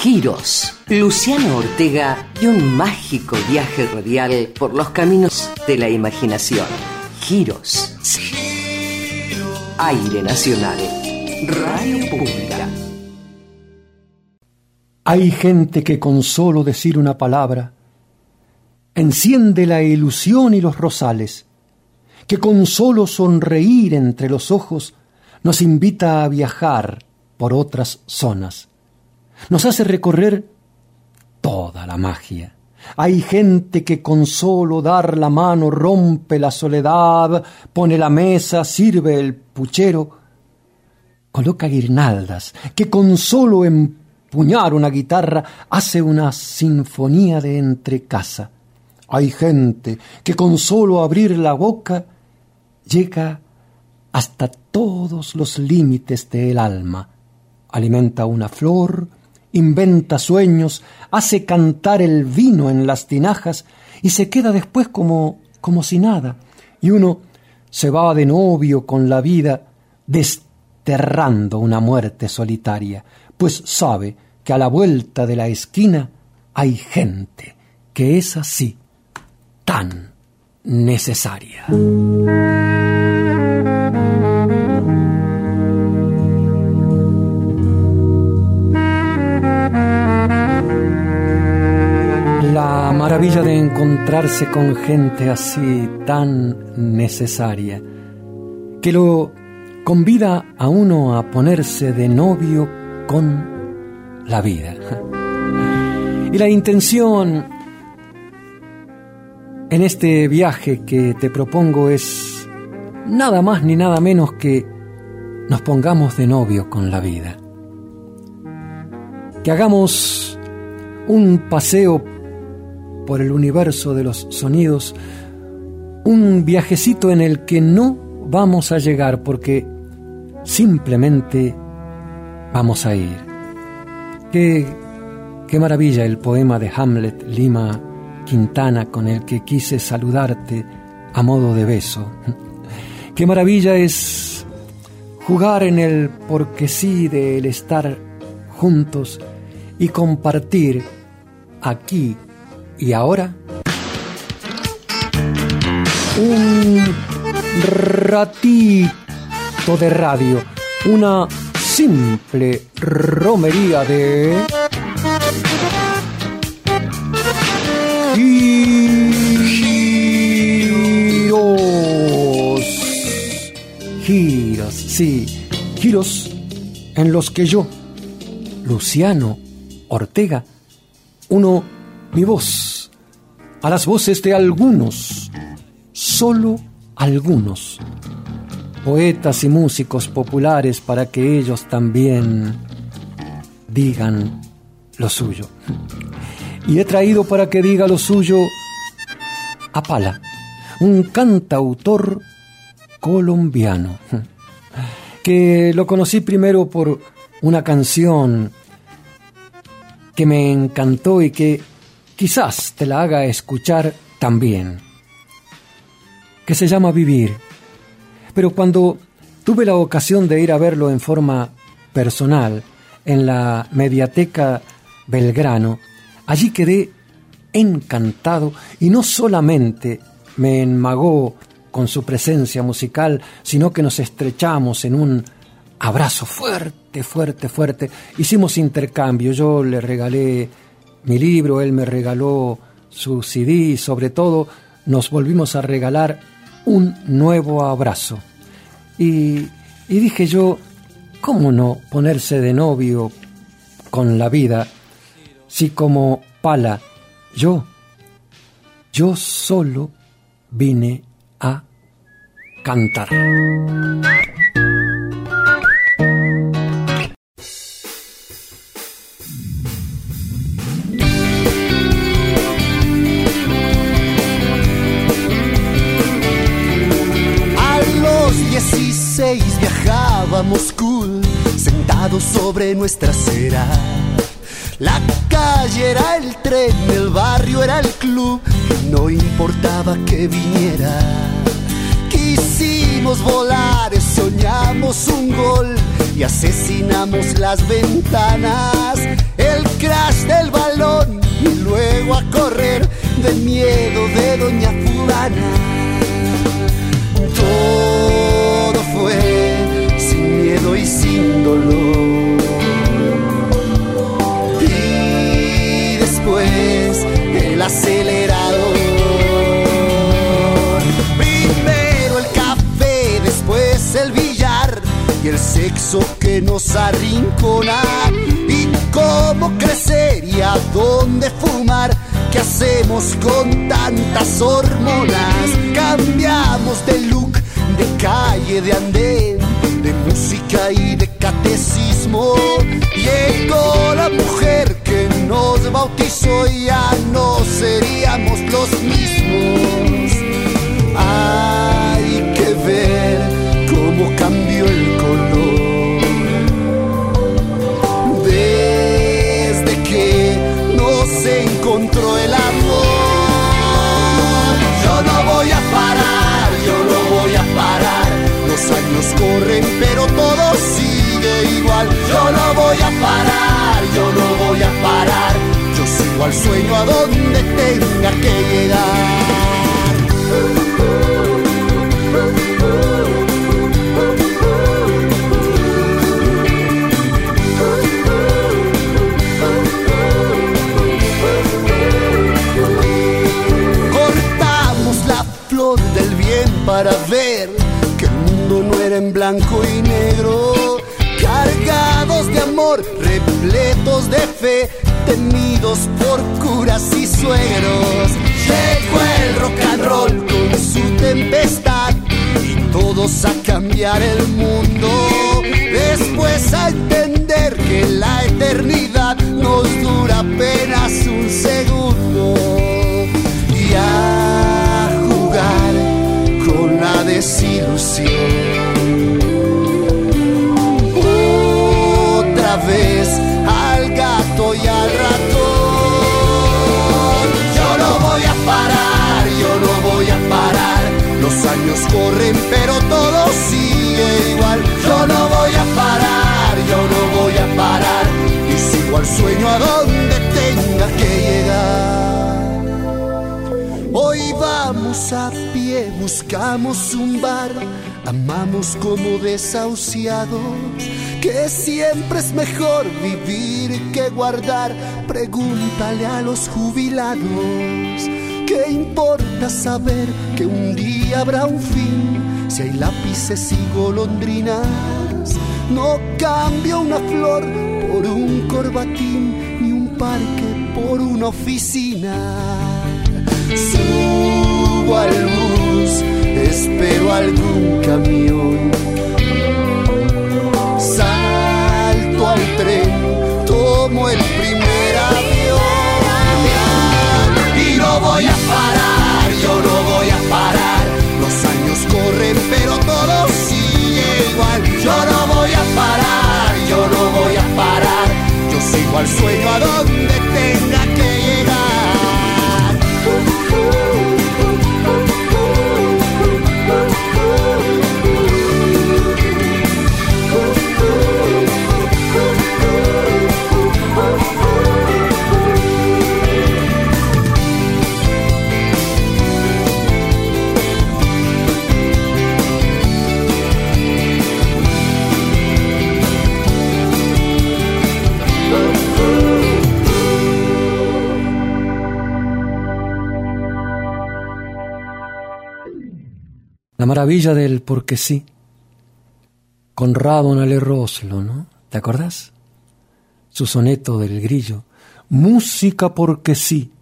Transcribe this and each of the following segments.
Giros. Luciano Ortega y un mágico viaje radial por los caminos de la imaginación. Giros. Aire Nacional. Radio Pública. Hay gente que con solo decir una palabra enciende la ilusión y los rosales, que con solo sonreír entre los ojos nos invita a viajar por otras zonas, nos hace recorrer toda la magia. Hay gente que con solo dar la mano rompe la soledad, pone la mesa, sirve el puchero, coloca guirnaldas, que con solo empuñar una guitarra hace una sinfonía de entrecasa. Hay gente que con solo abrir la boca llega hasta todos los límites del alma, alimenta una flor, inventa sueños, hace cantar el vino en las tinajas y se queda después como, como si nada. Y uno se va de novio con la vida desterrando una muerte solitaria, pues sabe que a la vuelta de la esquina hay gente que es así, tan necesaria. Maravilla de encontrarse con gente así tan necesaria, que lo convida a uno a ponerse de novio con la vida. Y la intención en este viaje que te propongo es nada más ni nada menos que nos pongamos de novio con la vida. Que hagamos un paseo por el universo de los sonidos, un viajecito en el que no vamos a llegar porque simplemente vamos a ir. Qué, qué maravilla el poema de Hamlet Lima Quintana con el que quise saludarte a modo de beso. Qué maravilla es jugar en el porque sí del estar juntos y compartir aquí y ahora, un ratito de radio, una simple romería de... Giros. Giros, sí, giros en los que yo, Luciano Ortega, uno mi voz a las voces de algunos, solo algunos, poetas y músicos populares para que ellos también digan lo suyo. Y he traído para que diga lo suyo a Pala, un cantautor colombiano, que lo conocí primero por una canción que me encantó y que quizás te la haga escuchar también, que se llama Vivir. Pero cuando tuve la ocasión de ir a verlo en forma personal en la Mediateca Belgrano, allí quedé encantado y no solamente me enmagó con su presencia musical, sino que nos estrechamos en un abrazo fuerte, fuerte, fuerte. Hicimos intercambio, yo le regalé mi libro, él me regaló su CD y sobre todo nos volvimos a regalar un nuevo abrazo. Y, y dije yo, ¿cómo no ponerse de novio con la vida si como pala yo, yo solo vine a cantar? Moscú, sentados sobre nuestra acera. La calle era el tren, el barrio era el club, no importaba que viniera. Quisimos volar, soñamos un gol y asesinamos las ventanas. El que nos arrincona. Y cómo crecer y a dónde fumar. ¿Qué hacemos con tantas hormonas? Cambiamos de look, de calle, de andén, de música y de catecismo. Llegó la mujer que nos bautizó y ya no seríamos los mismos. Hay que ver cómo cambió el Yo no voy a parar, yo no voy a parar. Los años corren, pero todo sigue igual. Yo no voy a parar, yo no voy a parar. Yo sigo al sueño a donde tenga que llegar. Para ver que el mundo no era en blanco y negro. Cargados de amor, repletos de fe, temidos por curas y suegros. Llegó el rock and roll con su tempestad y todos a cambiar el mundo. Después a entender que la eternidad nos dura apenas un segundo. Desilusión. Otra vez al gato y al ratón. Yo no voy a parar, yo no voy a parar. Los años corren, pero todo sigue igual. Yo no voy a parar, yo no voy a parar. Y sigo al sueño a donde tenga que llegar. Hoy vamos a buscamos un bar, amamos como desahuciados, que siempre es mejor vivir que guardar. Pregúntale a los jubilados, ¿qué importa saber que un día habrá un fin? Si hay lápices y golondrinas, no cambia una flor por un corbatín, ni un parque por una oficina. Subo al espero algún camión. Salto al tren, tomo el primer avión. Y no voy a parar, maravilla del porque sí. Conrado Nale Roslo, ¿no? ¿Te acordás? Su soneto del grillo. Música porque sí.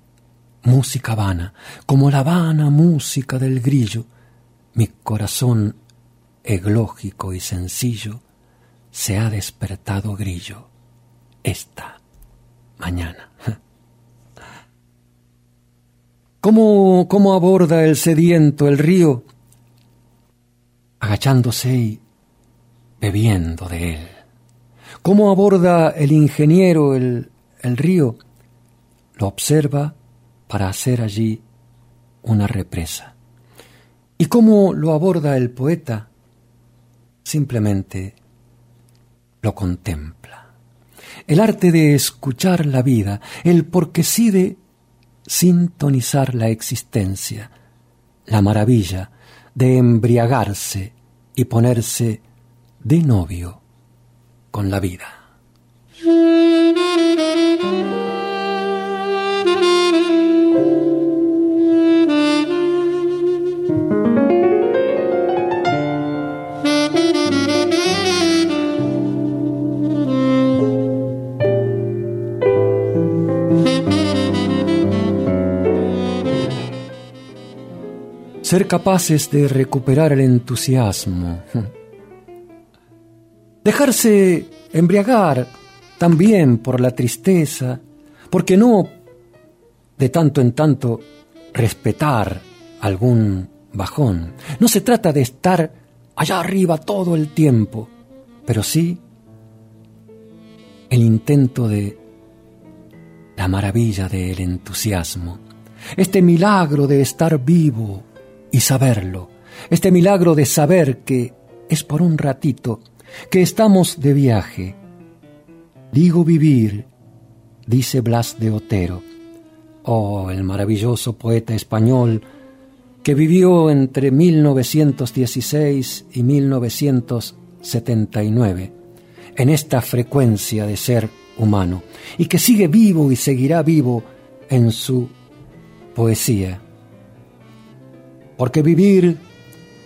Música vana, como la vana música del grillo. Mi corazón eglógico y sencillo se ha despertado grillo esta mañana. ¿Cómo, cómo aborda el sediento el río? Agachándose y bebiendo de él. ¿Cómo aborda el ingeniero el, el río? Lo observa para hacer allí una represa. ¿Y cómo lo aborda el poeta? Simplemente lo contempla. el arte de escuchar la vida, el porque sí de sintonizar la existencia, la maravilla de embriagarse y ponerse de novio con la vida. Ser capaces de recuperar el entusiasmo, dejarse embriagar también por la tristeza, porque no de tanto en tanto respetar algún bajón. No se trata de estar allá arriba todo el tiempo, pero sí el intento de la maravilla del entusiasmo, este milagro de estar vivo, y saberlo, este milagro de saber que es por un ratito, que estamos de viaje. Digo vivir, dice Blas de Otero, oh, el maravilloso poeta español que vivió entre 1916 y 1979 en esta frecuencia de ser humano y que sigue vivo y seguirá vivo en su poesía porque vivir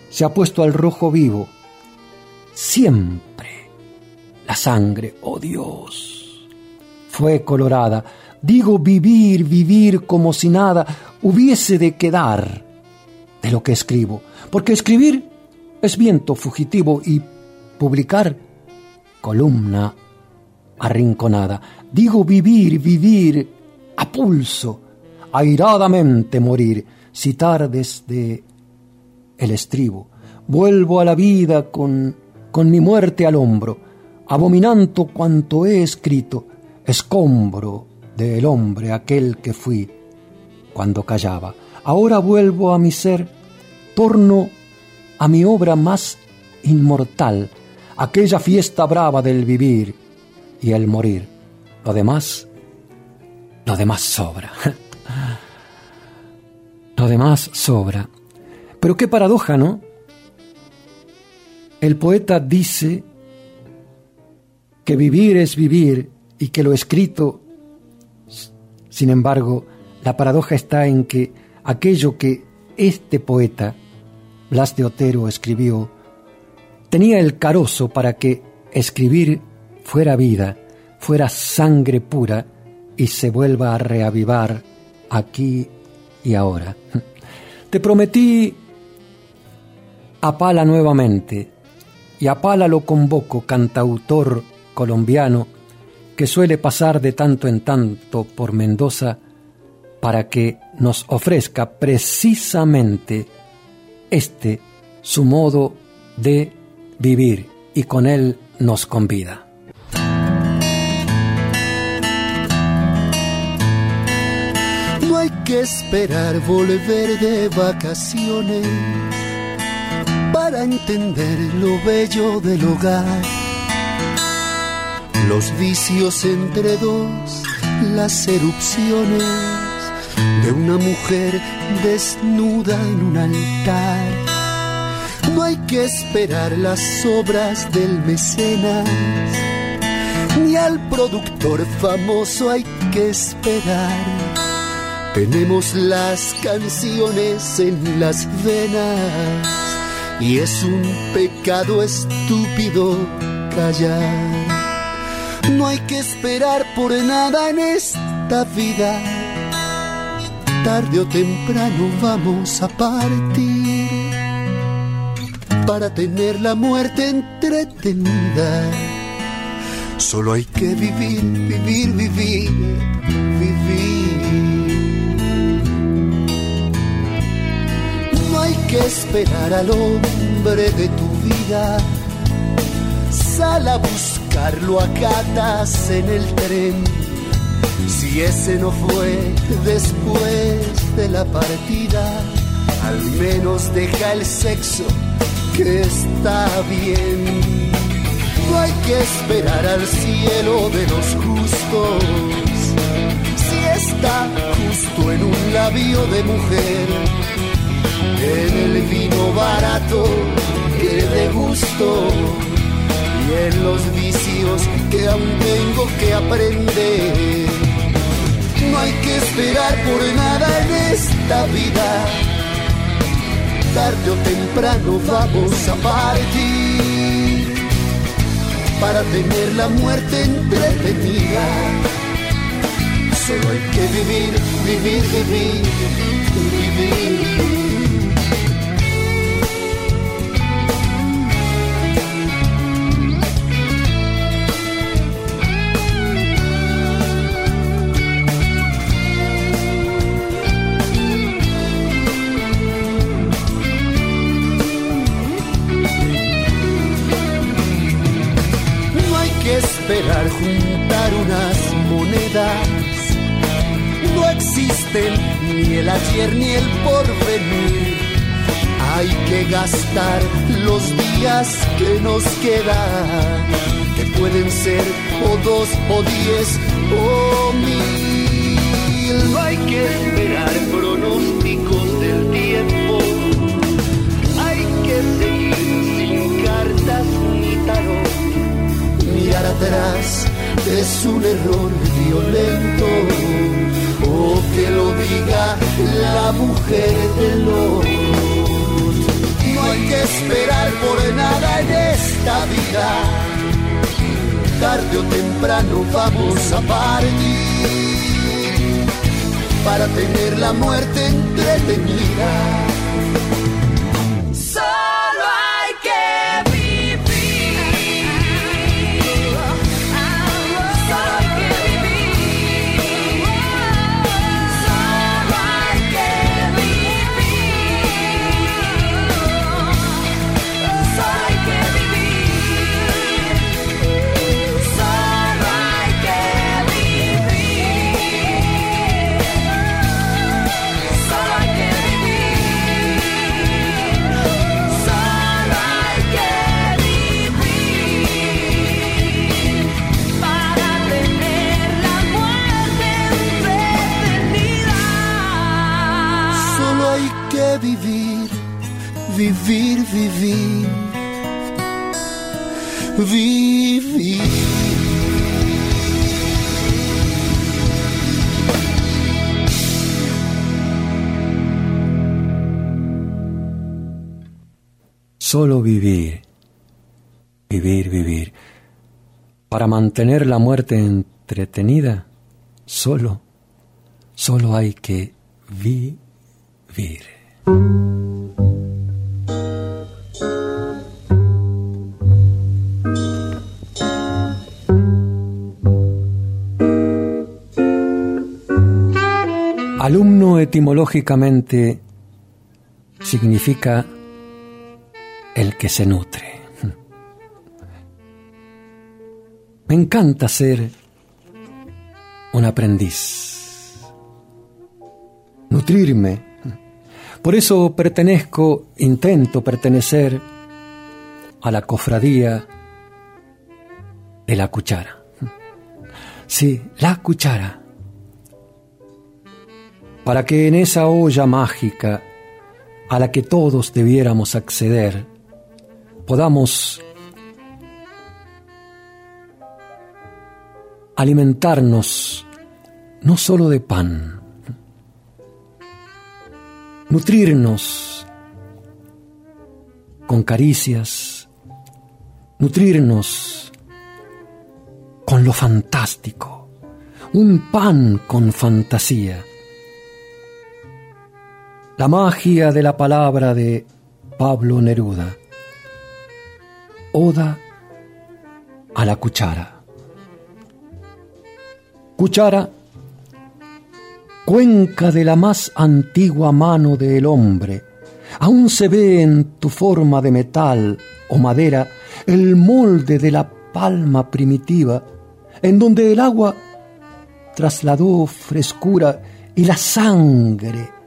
se ha puesto al rojo vivo. Siempre la sangre, oh Dios, fue colorada. Digo vivir, vivir como si nada hubiese de quedar de lo que escribo, porque escribir es viento fugitivo y publicar columna arrinconada. Digo vivir, vivir a pulso, airadamente morir citar desde el estribo. Vuelvo a la vida con, con mi muerte al hombro, abominando cuanto he escrito, escombro del hombre aquel que fui cuando callaba. Ahora vuelvo a mi ser, torno a mi obra más inmortal, aquella fiesta brava del vivir y el morir. Lo demás, lo demás sobra. Lo demás sobra. Pero qué paradoja, ¿no? El poeta dice que vivir es vivir y que lo escrito, sin embargo, la paradoja está en que aquello que este poeta, Blas de Otero, escribió, tenía el carozo para que escribir fuera vida, fuera sangre pura y se vuelva a reavivar aquí y ahora. Te prometí a Pala nuevamente, y a Pala lo convoco, cantautor colombiano, que suele pasar de tanto en tanto por Mendoza, para que nos ofrezca precisamente este su modo de vivir y con él nos convida. Que esperar volver de vacaciones para entender lo bello del hogar. Los vicios entre dos, las erupciones de una mujer desnuda en un altar. No hay que esperar las obras del mecenas, ni al productor famoso hay que esperar tenemos las canciones en las venas y es un pecado estúpido callar. No hay que esperar por nada en esta vida. Tarde o temprano vamos a partir para tener la muerte entretenida. Solo hay que vivir, vivir, vivir, vivir. Que esperar al hombre de tu vida. Sal a buscarlo a catas en el tren. Si ese no fue después de la partida, al menos deja el sexo que está bien. No hay que esperar al cielo de los justos. Si está justo en un labio de mujer, el vino barato que de gusto y en los vicios que aún tengo que aprender. No hay que esperar por nada en esta vida. Tarde o temprano vamos a partir para tener la muerte entretenida. Solo hay que vivir, vivir, vivir, vivir. Ni el ayer ni el porvenir. Hay que gastar los días que nos quedan, que pueden ser o dos o diez o mil. No hay que esperar pronósticos del tiempo. Hay que seguir sin cartas ni tarot mirar atrás es un error violento o que lo diga la mujer del Lord. No hay que esperar por nada en esta vida. Tarde o temprano vamos a partir para tener la muerte entretenida vivir, vivir. Solo vivir, vivir, vivir. Para mantener la muerte entretenida, solo, solo hay que vivir. Alumno etimológicamente significa el que se nutre. Me encanta ser un aprendiz, nutrirme. Por eso pertenezco, intento pertenecer a la cofradía de la cuchara. Sí, la cuchara para que en esa olla mágica a la que todos debiéramos acceder, podamos alimentarnos no solo de pan, nutrirnos con caricias, nutrirnos con lo fantástico, un pan con fantasía la magia de la palabra de Pablo Neruda. Oda a la cuchara. Cuchara, cuenca de la más antigua mano del hombre, aún se ve en tu forma de metal o madera el molde de la palma primitiva, en donde el agua trasladó frescura y la sangre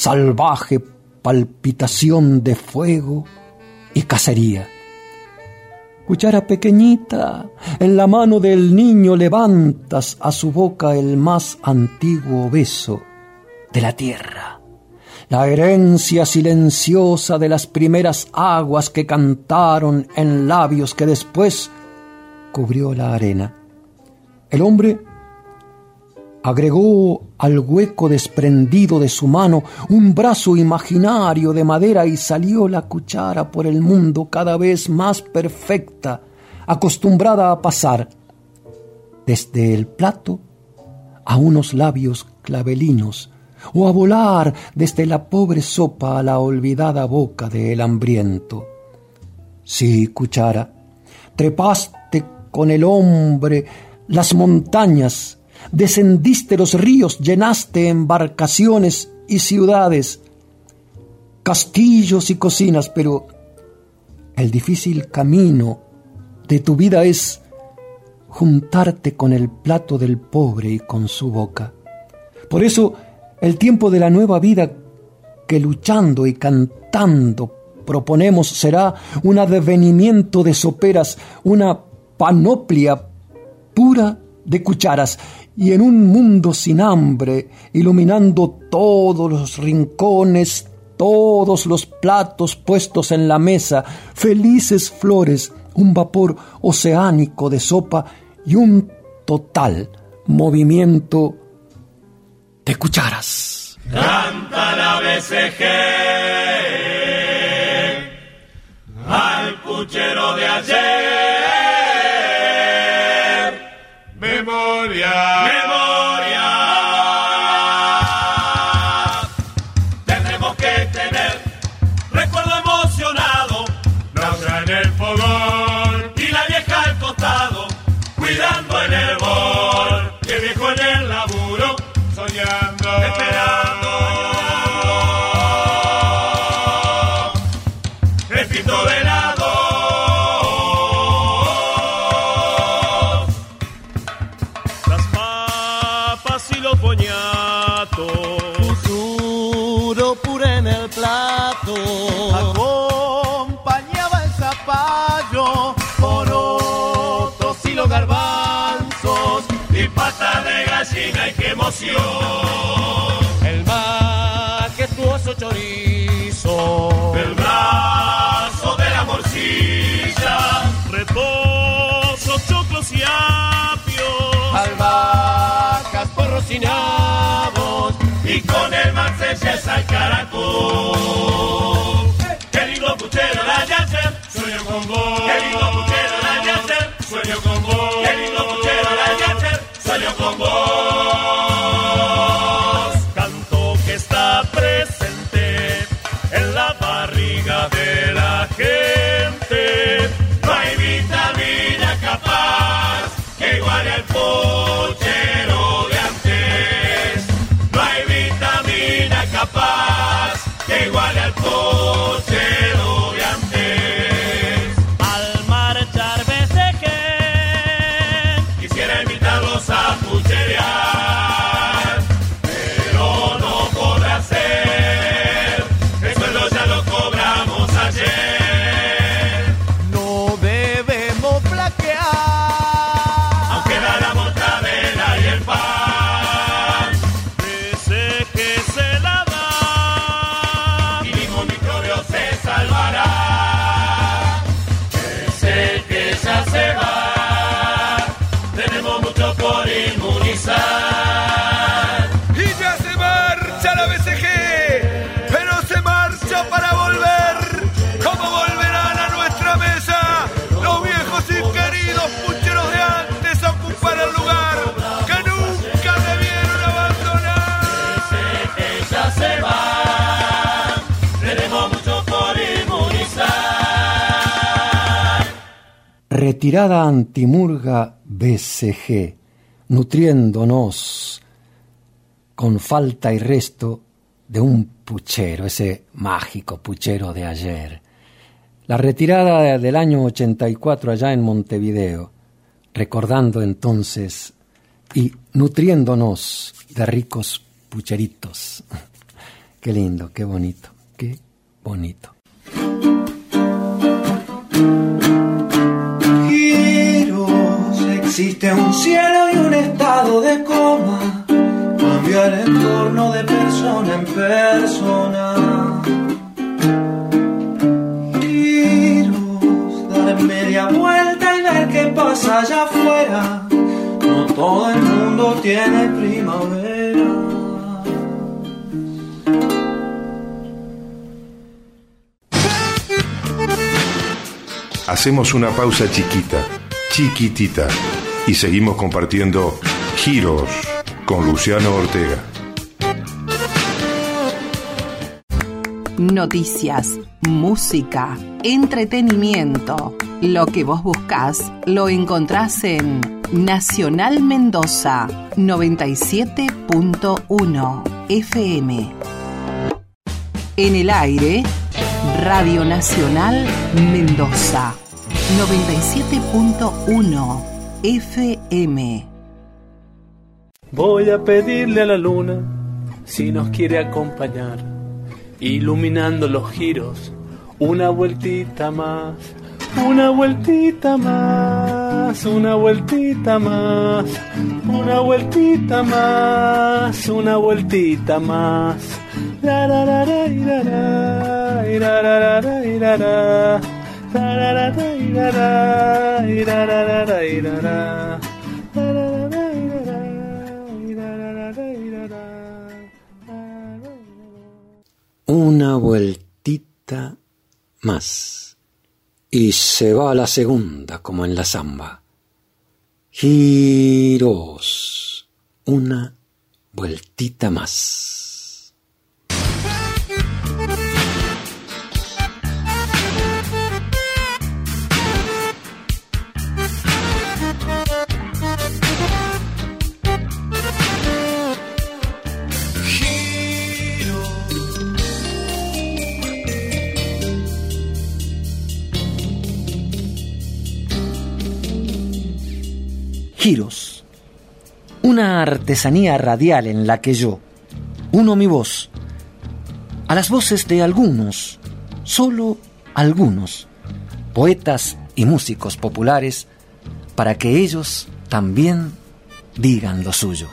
salvaje palpitación de fuego y cacería. Cuchara pequeñita, en la mano del niño levantas a su boca el más antiguo beso de la tierra, la herencia silenciosa de las primeras aguas que cantaron en labios que después cubrió la arena. El hombre agregó al hueco desprendido de su mano un brazo imaginario de madera y salió la cuchara por el mundo cada vez más perfecta, acostumbrada a pasar desde el plato a unos labios clavelinos o a volar desde la pobre sopa a la olvidada boca del hambriento. Sí, cuchara, trepaste con el hombre las montañas descendiste los ríos, llenaste embarcaciones y ciudades, castillos y cocinas, pero el difícil camino de tu vida es juntarte con el plato del pobre y con su boca. Por eso el tiempo de la nueva vida que luchando y cantando proponemos será un advenimiento de soperas, una panoplia pura de cucharas y en un mundo sin hambre, iluminando todos los rincones, todos los platos puestos en la mesa, felices flores, un vapor oceánico de sopa y un total movimiento de cucharas. Canta la BCG al puchero de ayer. El mancelles al caracol. quiere invitarlos retirada antimurga BCG, nutriéndonos con falta y resto de un puchero, ese mágico puchero de ayer. La retirada del año 84 allá en Montevideo, recordando entonces y nutriéndonos de ricos pucheritos. Qué lindo, qué bonito, qué bonito. Existe un cielo y un estado de coma, cambia el entorno de persona en persona. Giros, dar media vuelta y ver qué pasa allá afuera. No todo el mundo tiene primavera. Hacemos una pausa chiquita, chiquitita, y seguimos compartiendo Giros con Luciano Ortega. Noticias, música, entretenimiento. Lo que vos buscás lo encontrás en Nacional Mendoza 97.1 FM. En el aire, Radio Nacional Mendoza 97.1 FM. Voy a pedirle a la luna si nos quiere acompañar, iluminando los giros, una vueltita más, una vueltita más, una vueltita más, una vueltita más, una vueltita más. La, la, la, Una vueltita más. Y se va a la segunda, como en la zamba. Giros. Una vueltita más. Giros, una artesanía radial en la que yo uno mi voz a las voces de algunos, solo algunos, poetas y músicos populares, para que ellos también digan lo suyo.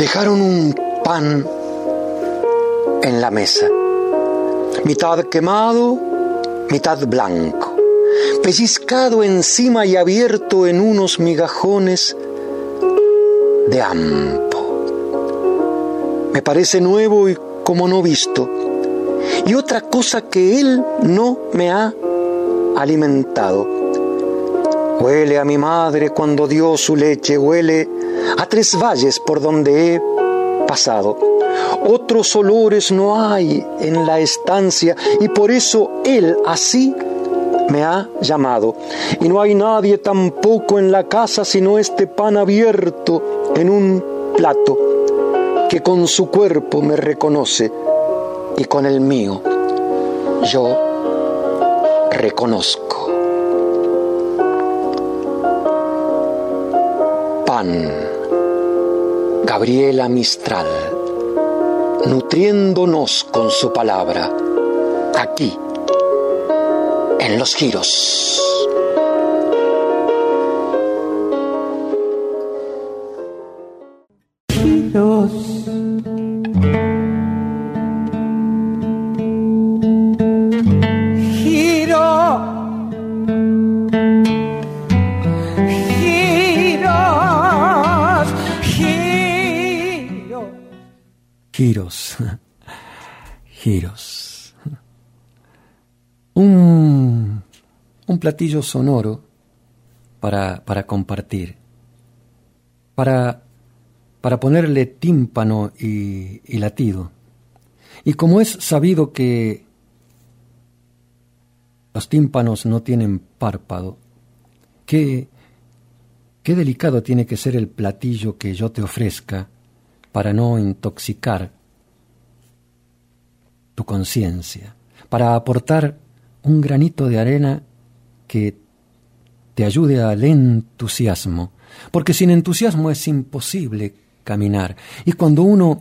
Dejaron un pan en la mesa, mitad quemado, mitad blanco, pellizcado encima y abierto en unos migajones de ampo. Me parece nuevo y como no visto. Y otra cosa que él no me ha alimentado. Huele a mi madre cuando dio su leche, huele a tres valles por donde he pasado. Otros olores no hay en la estancia y por eso Él así me ha llamado. Y no hay nadie tampoco en la casa sino este pan abierto en un plato que con su cuerpo me reconoce y con el mío yo reconozco. Pan. Gabriela Mistral, nutriéndonos con su palabra, aquí, en los giros. Platillo sonoro para, para compartir, para, para ponerle tímpano y, y latido. Y como es sabido que los tímpanos no tienen párpado, qué, qué delicado tiene que ser el platillo que yo te ofrezca para no intoxicar tu conciencia, para aportar un granito de arena que te ayude al entusiasmo, porque sin entusiasmo es imposible caminar. Y cuando uno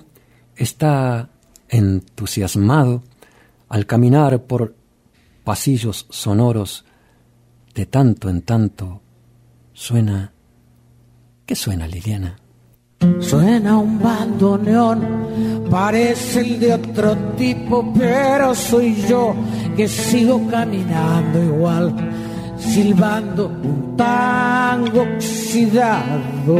está entusiasmado al caminar por pasillos sonoros, de tanto en tanto suena... ¿Qué suena, Liliana? Suena un bandoneón, parece el de otro tipo, pero soy yo que sigo caminando igual, silbando un tango oxidado.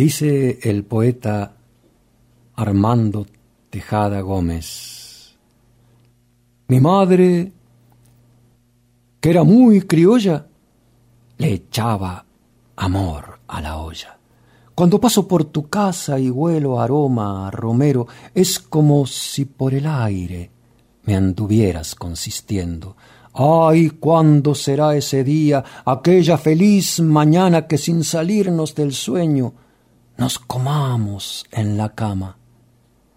Dice el poeta Armando Tejada Gómez, mi madre, que era muy criolla, le echaba amor a la olla. Cuando paso por tu casa y huelo aroma a romero, es como si por el aire me anduvieras consistiendo. Ay, ¿cuándo será ese día, aquella feliz mañana que sin salirnos del sueño nos comamos en la cama.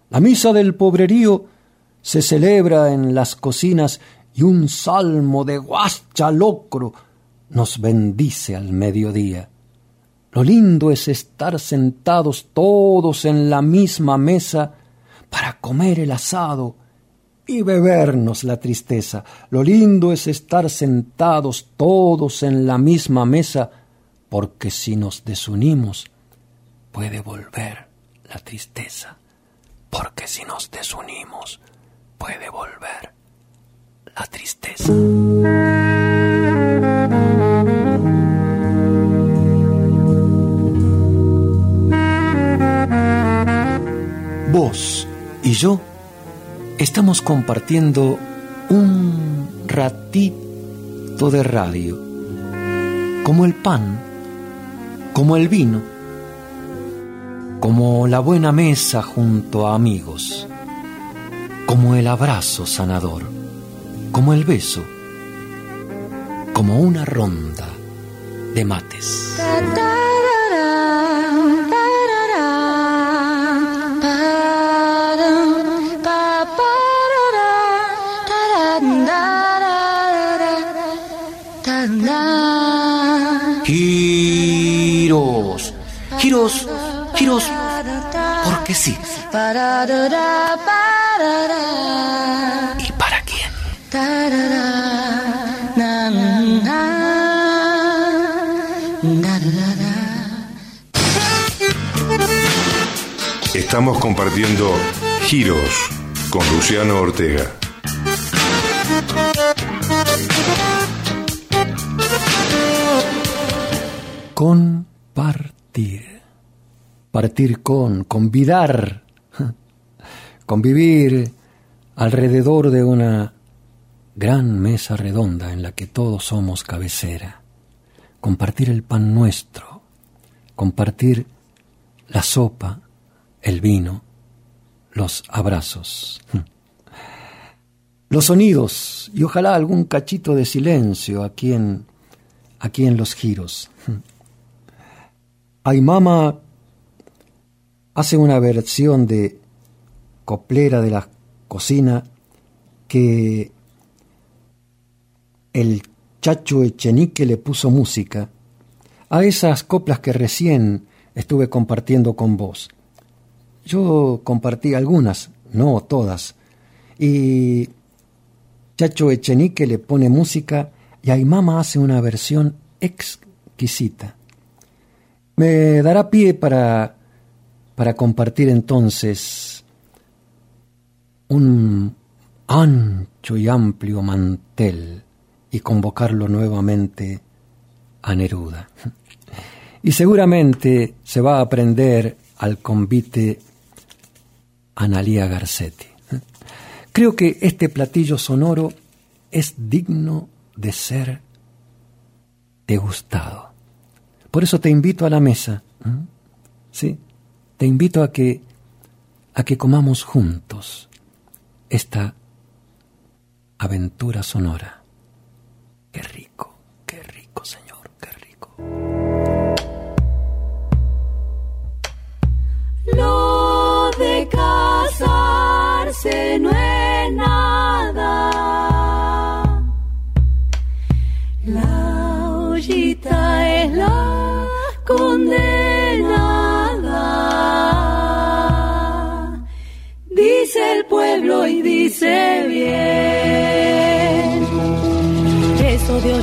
La misa del pobrerío se celebra en las cocinas y un salmo de guacha locro nos bendice al mediodía. Lo lindo es estar sentados todos en la misma mesa para comer el asado y bebernos la tristeza. Lo lindo es estar sentados todos en la misma mesa porque si nos desunimos, puede volver la tristeza, porque si nos desunimos puede volver la tristeza. Vos y yo estamos compartiendo un ratito de radio, como el pan, como el vino, como la buena mesa junto a amigos, como el abrazo sanador, como el beso, como una ronda de mates. Giros porque sí. ¿Y para quién? Estamos compartiendo Giros con Luciano Ortega. Compartir partir con, convidar, convivir alrededor de una gran mesa redonda en la que todos somos cabecera, compartir el pan nuestro, compartir la sopa, el vino, los abrazos, los sonidos y ojalá algún cachito de silencio aquí en, aquí en los giros. Ay, mama, hace una versión de coplera de la cocina que el Chacho Echenique le puso música a esas coplas que recién estuve compartiendo con vos. Yo compartí algunas, no todas, y Chacho Echenique le pone música y Aymama hace una versión exquisita. Me dará pie para para compartir entonces un ancho y amplio mantel y convocarlo nuevamente a Neruda. Y seguramente se va a aprender al convite Analía Garcetti. Creo que este platillo sonoro es digno de ser degustado. Por eso te invito a la mesa. ¿Sí? Te invito a que, a que comamos juntos esta aventura sonora. Qué rico, qué rico, Señor, qué rico. Lo de casarse no es nada.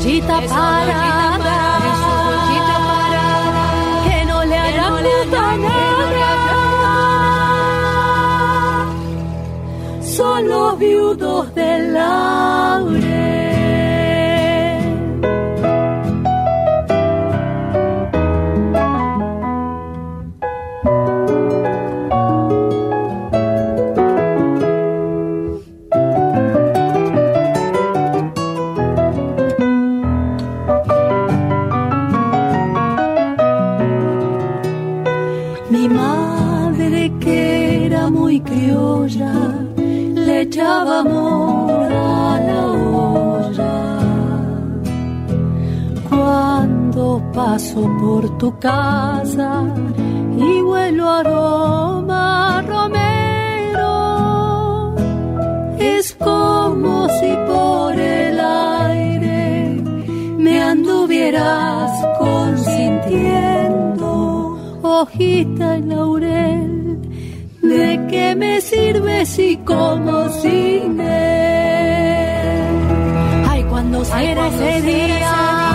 De ollita parada. Que no le hará puta nada. Son los viudos del. Paso por tu casa y huelo aroma a romero, es como si por el aire me anduvieras consintiendo, hojita y laurel. ¿De qué me sirve si como sin él? Ay, cuando será ese día,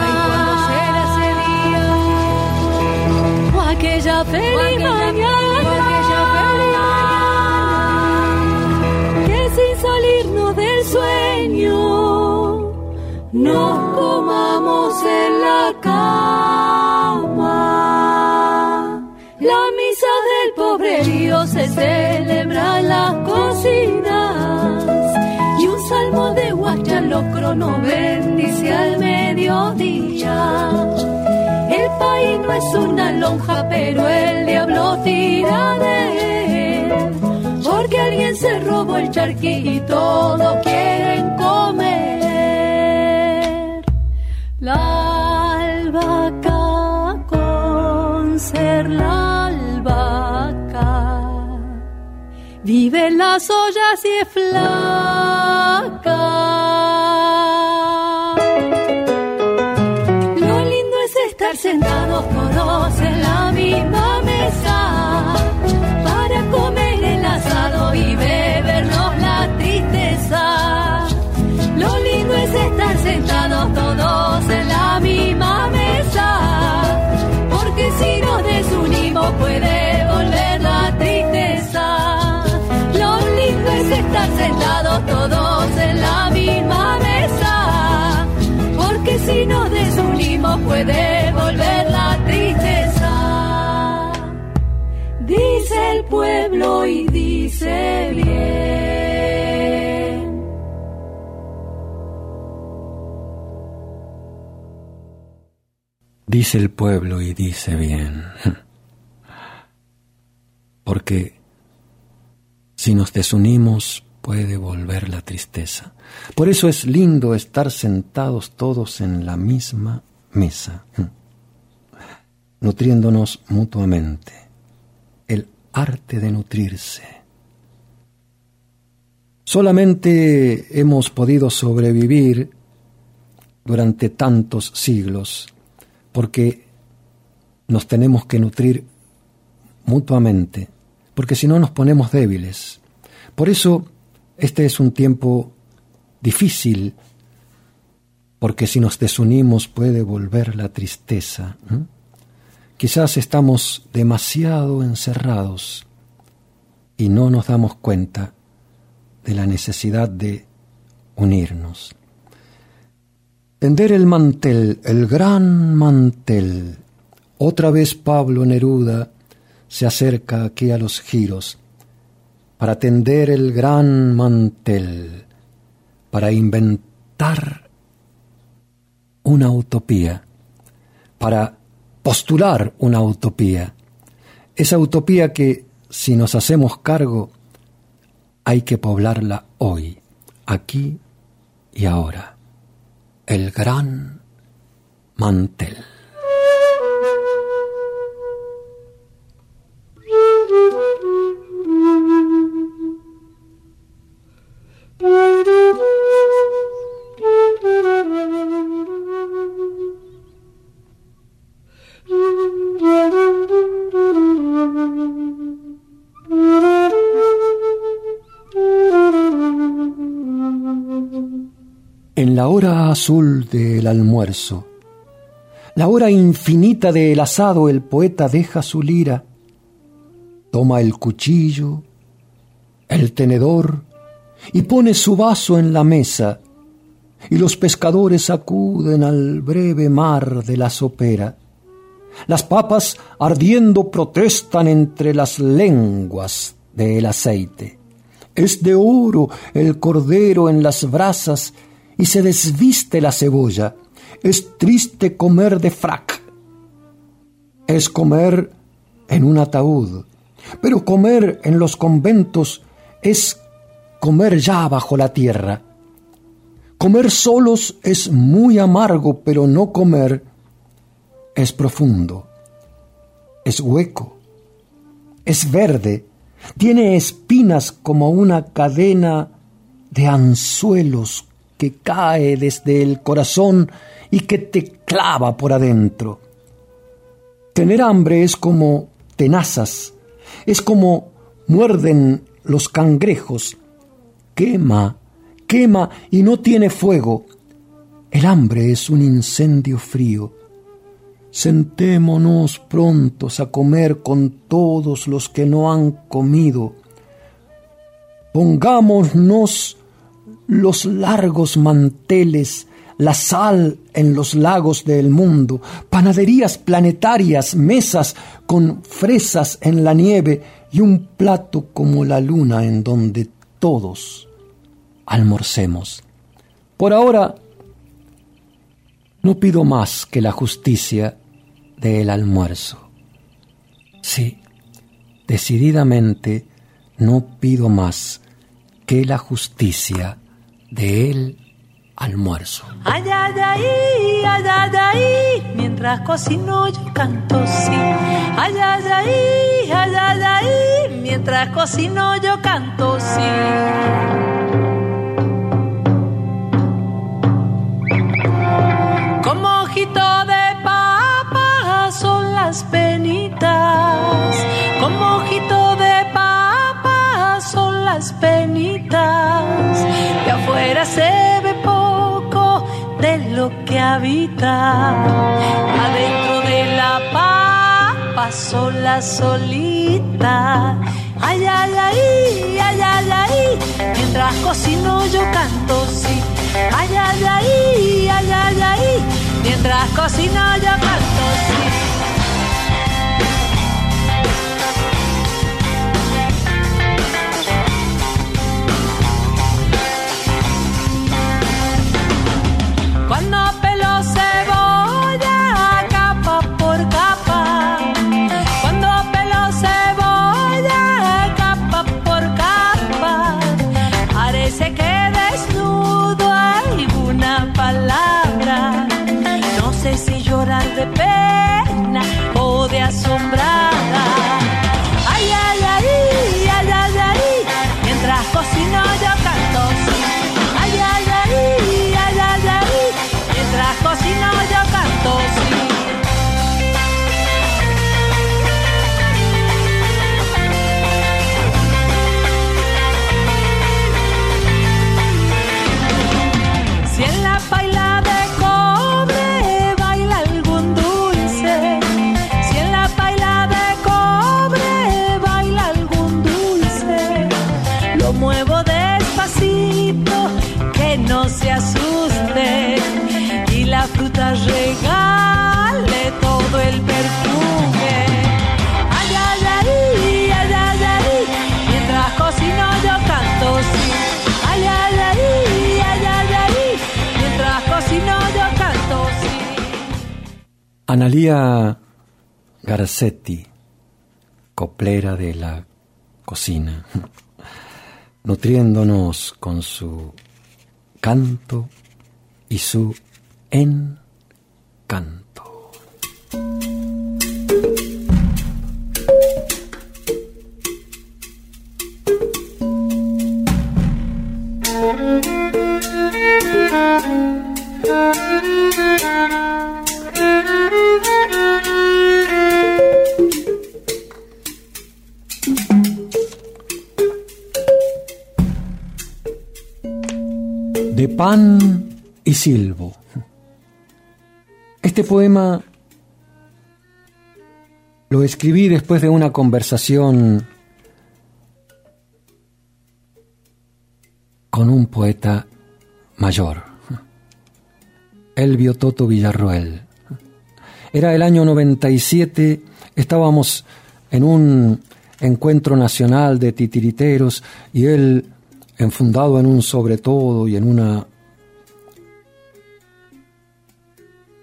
aquella feliz mañana, que sin salirnos del sueño, nos comamos en la cama. La misa del pobrerío se celebra en las cocinas y un salmo de guachalocro no bendice al mediodía. El país no es una lonja, pero el diablo tira de él. Porque alguien se robó el charquí y todo quieren comer. La albahaca con ser la albahaca vive las ollas y es flaca. En la misma mesa para comer el asado y bebernos la tristeza. Lo lindo es estar sentados todos en la misma mesa, porque si nos desunimos puede volver la tristeza. Lo lindo es estar sentados todos en la misma mesa, porque si nos desunimos puede el pueblo y dice bien. Dice el pueblo y dice bien. Porque si nos desunimos puede volver la tristeza. Por eso es lindo estar sentados todos en la misma mesa, nutriéndonos mutuamente. Arte de nutrirse. Solamente hemos podido sobrevivir durante tantos siglos porque nos tenemos que nutrir mutuamente, porque si no nos ponemos débiles. Por eso este es un tiempo difícil, porque si nos desunimos puede volver la tristeza. Quizás estamos demasiado encerrados y no nos damos cuenta de la necesidad de unirnos. Tender el mantel, el gran mantel. Otra vez Pablo Neruda se acerca aquí a los giros para tender el gran mantel, para inventar una utopía, para postular una utopía. Esa utopía que, si nos hacemos cargo, hay que poblarla hoy, aquí y ahora el gran mantel. hora azul del almuerzo, la hora infinita del asado, el poeta deja su lira, toma el cuchillo, el tenedor y pone su vaso en la mesa, y los pescadores acuden al breve mar de la sopera. Las papas ardiendo protestan entre las lenguas del aceite. Es de oro el cordero en las brasas y se desviste la cebolla. Es triste comer de frac. Es comer en un ataúd. Pero comer en los conventos es comer ya bajo la tierra. Comer solos es muy amargo, pero no comer es profundo, es hueco, es verde, tiene espinas como una cadena de anzuelos que cae desde el corazón y que te clava por adentro. Tener hambre es como tenazas, es como muerden los cangrejos, quema, quema y no tiene fuego. El hambre es un incendio frío. Sentémonos prontos a comer con todos los que no han comido. Pongámonos los largos manteles, la sal en los lagos del mundo, panaderías planetarias, mesas con fresas en la nieve y un plato como la luna en donde todos almorcemos. Por ahora no pido más que la justicia del almuerzo. Sí, decididamente no pido más que la justicia del almuerzo. Ay, ay, ay, ay, ay, ay, mientras cocino yo canto sí. Ay, ay, ay, ay, ay, ay, mientras cocino yo canto sí. Como ojito de papa son las penitas, como ojito de son las penitas, y afuera se ve poco de lo que habita, adentro de la papa sola solita. Ay, ay, ay, ay, ay, ay, mientras cocino yo canto, sí. Ay, ay, ay, ay, ay, ay, mientras cocino yo canto, Cuando Analía Garcetti, coplera de la cocina, nutriéndonos con su canto y su encanto. Pan y silbo. Este poema lo escribí después de una conversación con un poeta mayor, Elvio Toto Villarroel. Era el año 97, estábamos en un encuentro nacional de titiriteros y él enfundado en un sobre todo y en una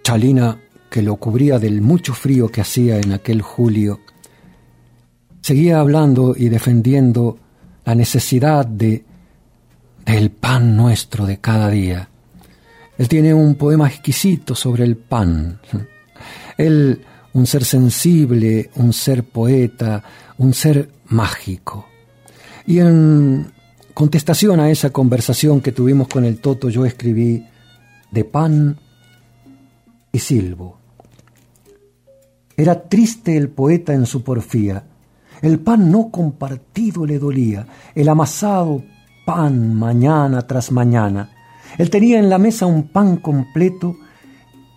chalina que lo cubría del mucho frío que hacía en aquel julio, seguía hablando y defendiendo la necesidad de del pan nuestro de cada día. Él tiene un poema exquisito sobre el pan. Él, un ser sensible, un ser poeta, un ser mágico. Y en contestación a esa conversación que tuvimos con el Toto, yo escribí de pan y silbo. Era triste el poeta en su porfía. El pan no compartido le dolía, el amasado pan mañana tras mañana. Él tenía en la mesa un pan completo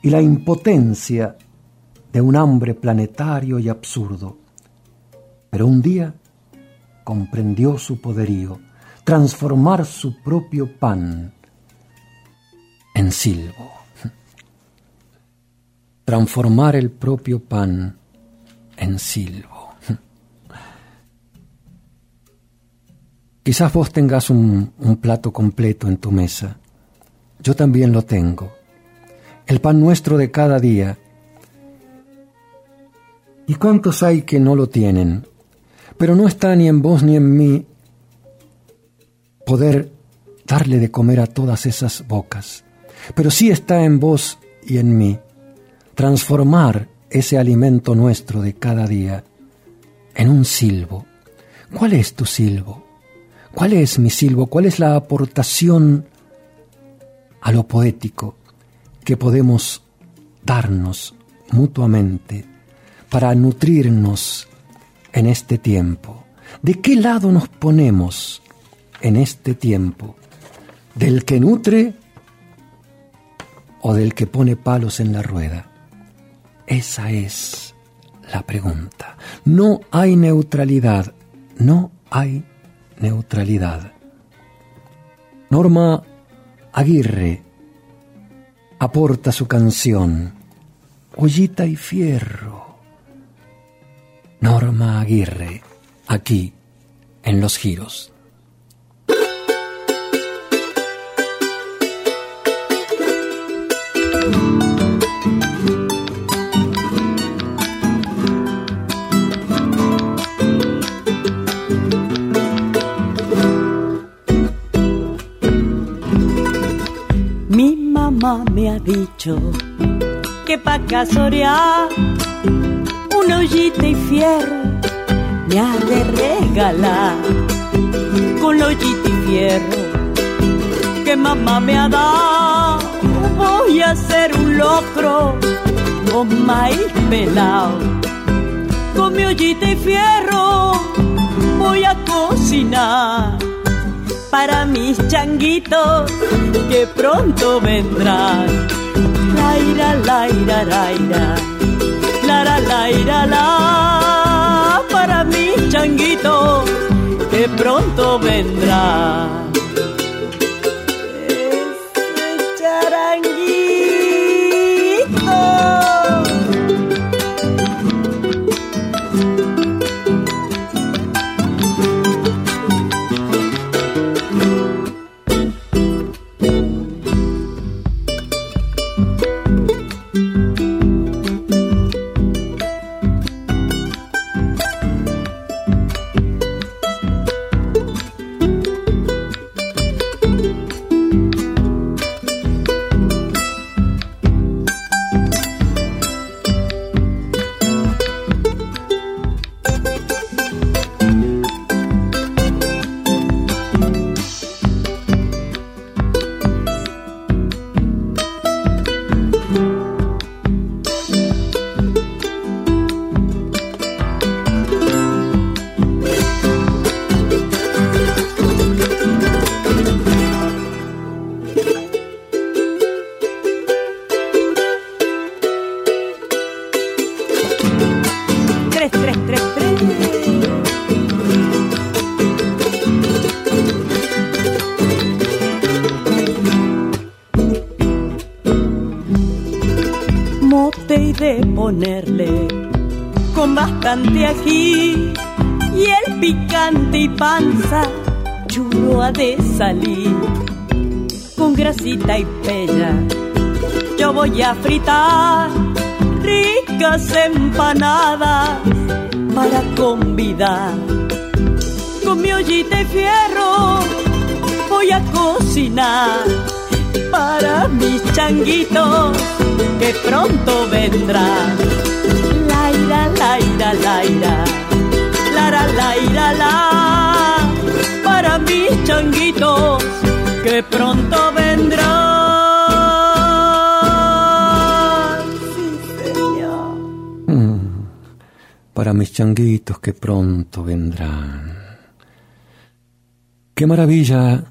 y la impotencia de un hambre planetario y absurdo. Pero un día comprendió su poderío transformar su propio pan en silbo. Transformar el propio pan en silbo. Quizás vos tengas un, plato completo en tu mesa. Yo también lo tengo. El pan nuestro de cada día. ¿Y cuántos hay que no lo tienen? Pero no está ni en vos ni en mí poder darle de comer a todas esas bocas. Pero sí está en vos y en mí transformar ese alimento nuestro de cada día en un silbo. ¿Cuál es tu silbo? ¿Cuál es mi silbo? ¿Cuál es la aportación a lo poético que podemos darnos mutuamente para nutrirnos en este tiempo? ¿De qué lado nos ponemos en este tiempo? ¿Del que nutre o del que pone palos en la rueda? Esa es la pregunta. No hay neutralidad, no hay neutralidad. Norma Aguirre aporta su canción Ollita y Fierro. Norma Aguirre, aquí en Los Giros. Me ha dicho que pa' casorear una ollita y fierro me ha de regalar. Con la ollita y fierro que mamá me ha dado voy a hacer un locro con maíz pelado con mi ollita y fierro voy a cocinar para mis changuitos que pronto vendrán. Laira, laira, laira, lara, laira, la, para mis changuitos que pronto vendrán. Bastante ají y el picante y panza chulo ha de salir con grasita y pella. Yo voy a fritar ricas empanadas para convidar con mi ollita y fierro voy a cocinar para mis changuitos que pronto vendrán. Laira, laira, lara, laira, la, para mis changuitos que pronto vendrán. Mm, para mis changuitos que pronto vendrán. Qué maravilla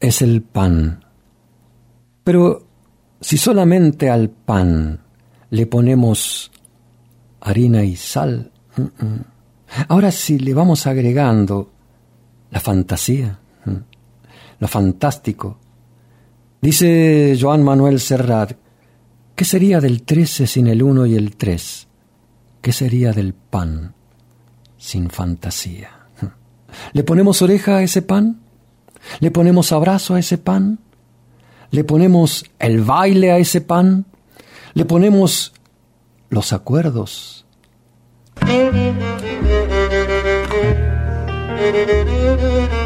es el pan. Pero si solamente al pan le ponemos harina y sal, mm, mm. ahora si le vamos agregando la fantasía, mm, lo fantástico, dice Joan Manuel Serrat, ¿qué sería del 13 sin el 1 y el 3? ¿Qué sería del pan sin fantasía? ¿Le ponemos oreja a ese pan? ¿Le ponemos abrazo a ese pan? ¿Le ponemos el baile a ese pan? ¿Le ponemos los acuerdos?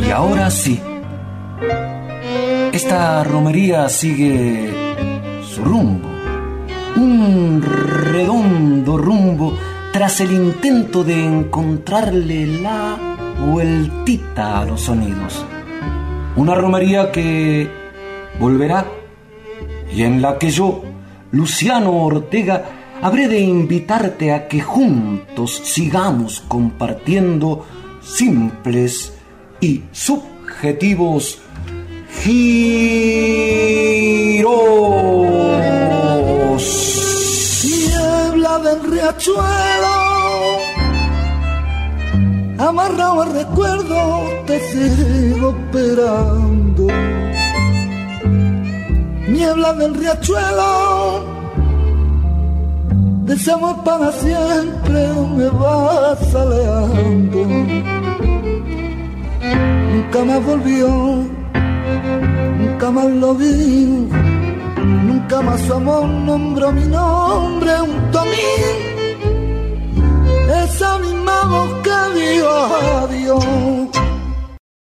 Y ahora sí, esta romería sigue su rumbo, un redondo rumbo tras el intento de encontrarle la vueltita a los sonidos. Una romería que volverá y en la que yo, Luciano Ortega, habré de invitarte a que juntos sigamos compartiendo simples y subjetivos giros. Niebla del riachuelo, amarrado al recuerdo, te sigo esperando. Niebla del riachuelo, deseamos para siempre, me vas aleando. Nunca más volvió, nunca más lo vi, nunca más su amor nombró mi nombre junto a mí. Esa misma voz que dijo adiós.